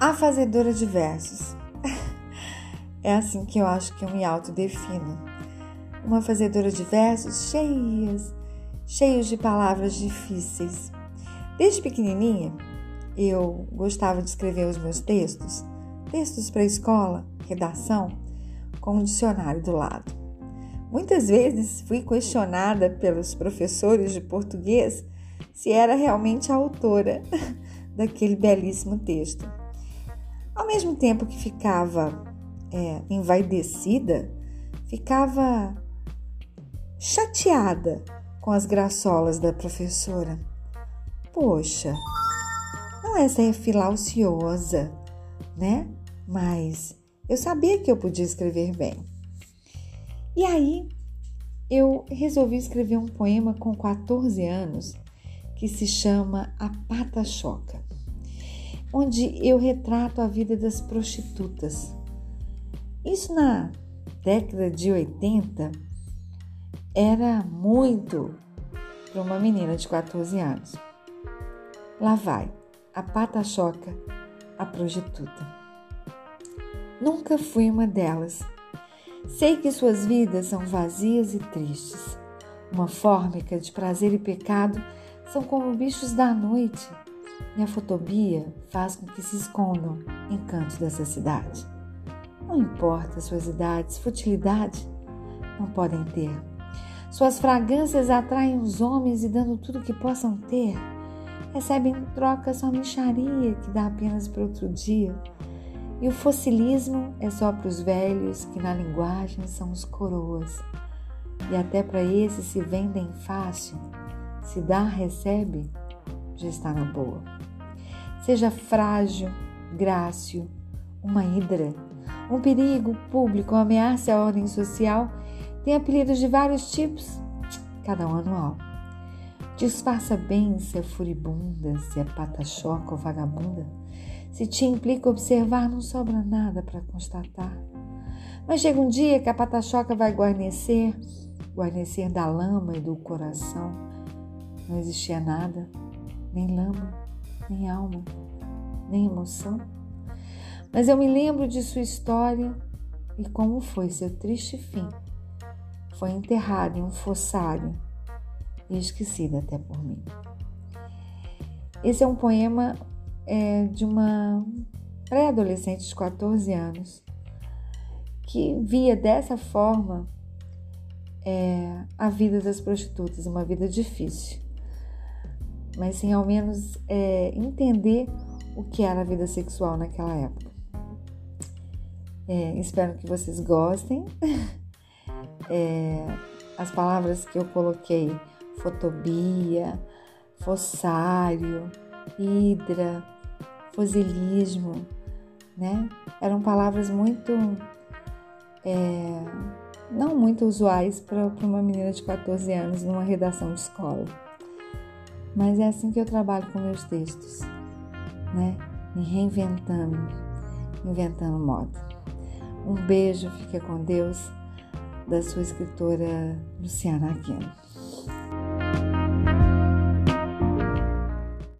A fazedora de versos. É assim que eu acho que eu me autodefino. Uma fazedora de versos cheias, cheios de palavras difíceis. Desde pequenininha, eu gostava de escrever os meus textos, textos para escola, redação, com um dicionário do lado. Muitas vezes fui questionada pelos professores de português se era realmente a autora daquele belíssimo texto. Mesmo tempo que ficava é, envaidecida, ficava chateada com as graçolas da professora. Poxa, não é ser filauciosa, né? Mas eu sabia que eu podia escrever bem. E aí eu resolvi escrever um poema com 14 anos que se chama A Pata Choca, onde eu retrato a vida das prostitutas. Isso na década de 80 era muito para uma menina de 14 anos. Lá vai, a pata choca, a prostituta. Nunca fui uma delas. Sei que suas vidas são vazias e tristes. Uma fórmica de prazer e pecado são como bichos da noite, e a fotobia faz com que se escondam em cantos dessa cidade. Não importa suas idades, futilidade não podem ter. Suas fragrâncias atraem os homens e, dando tudo que possam ter, recebem em troca sua micharia que dá apenas para outro dia. E o fossilismo é só para os velhos, que na linguagem são os coroas. E até para esses se vendem fácil. Se dá, recebe, já está na boa. Seja frágil, grácil, uma hidra, um perigo público, uma ameaça à ordem social, tem apelidos de vários tipos, cada um anual. Disfarça bem se é furibunda, se é pata-choca ou vagabunda. Se te implica observar, não sobra nada para constatar. Mas chega um dia que a pata-choca vai guarnecer, guarnecer da lama e do coração. Não existia nada, nem lama, nem alma, nem emoção. Mas eu me lembro de sua história e como foi seu triste fim. Foi enterrado em um fossário e esquecida até por mim. Esse é um poema é, de uma pré-adolescente de 14 anos que via dessa forma é, a vida das prostitutas, uma vida difícil, mas sem ao menos é, entender o que era a vida sexual naquela época. É, espero que vocês gostem. É, as palavras que eu coloquei fotobia, fossário, hidra, fosilismo, né? Eram palavras muito, é, não muito usuais para uma menina de 14 anos numa redação de escola. Mas é assim que eu trabalho com meus textos, né? Me reinventando, inventando moda. Um beijo, fica com Deus, da sua escritora Luciana Aquino.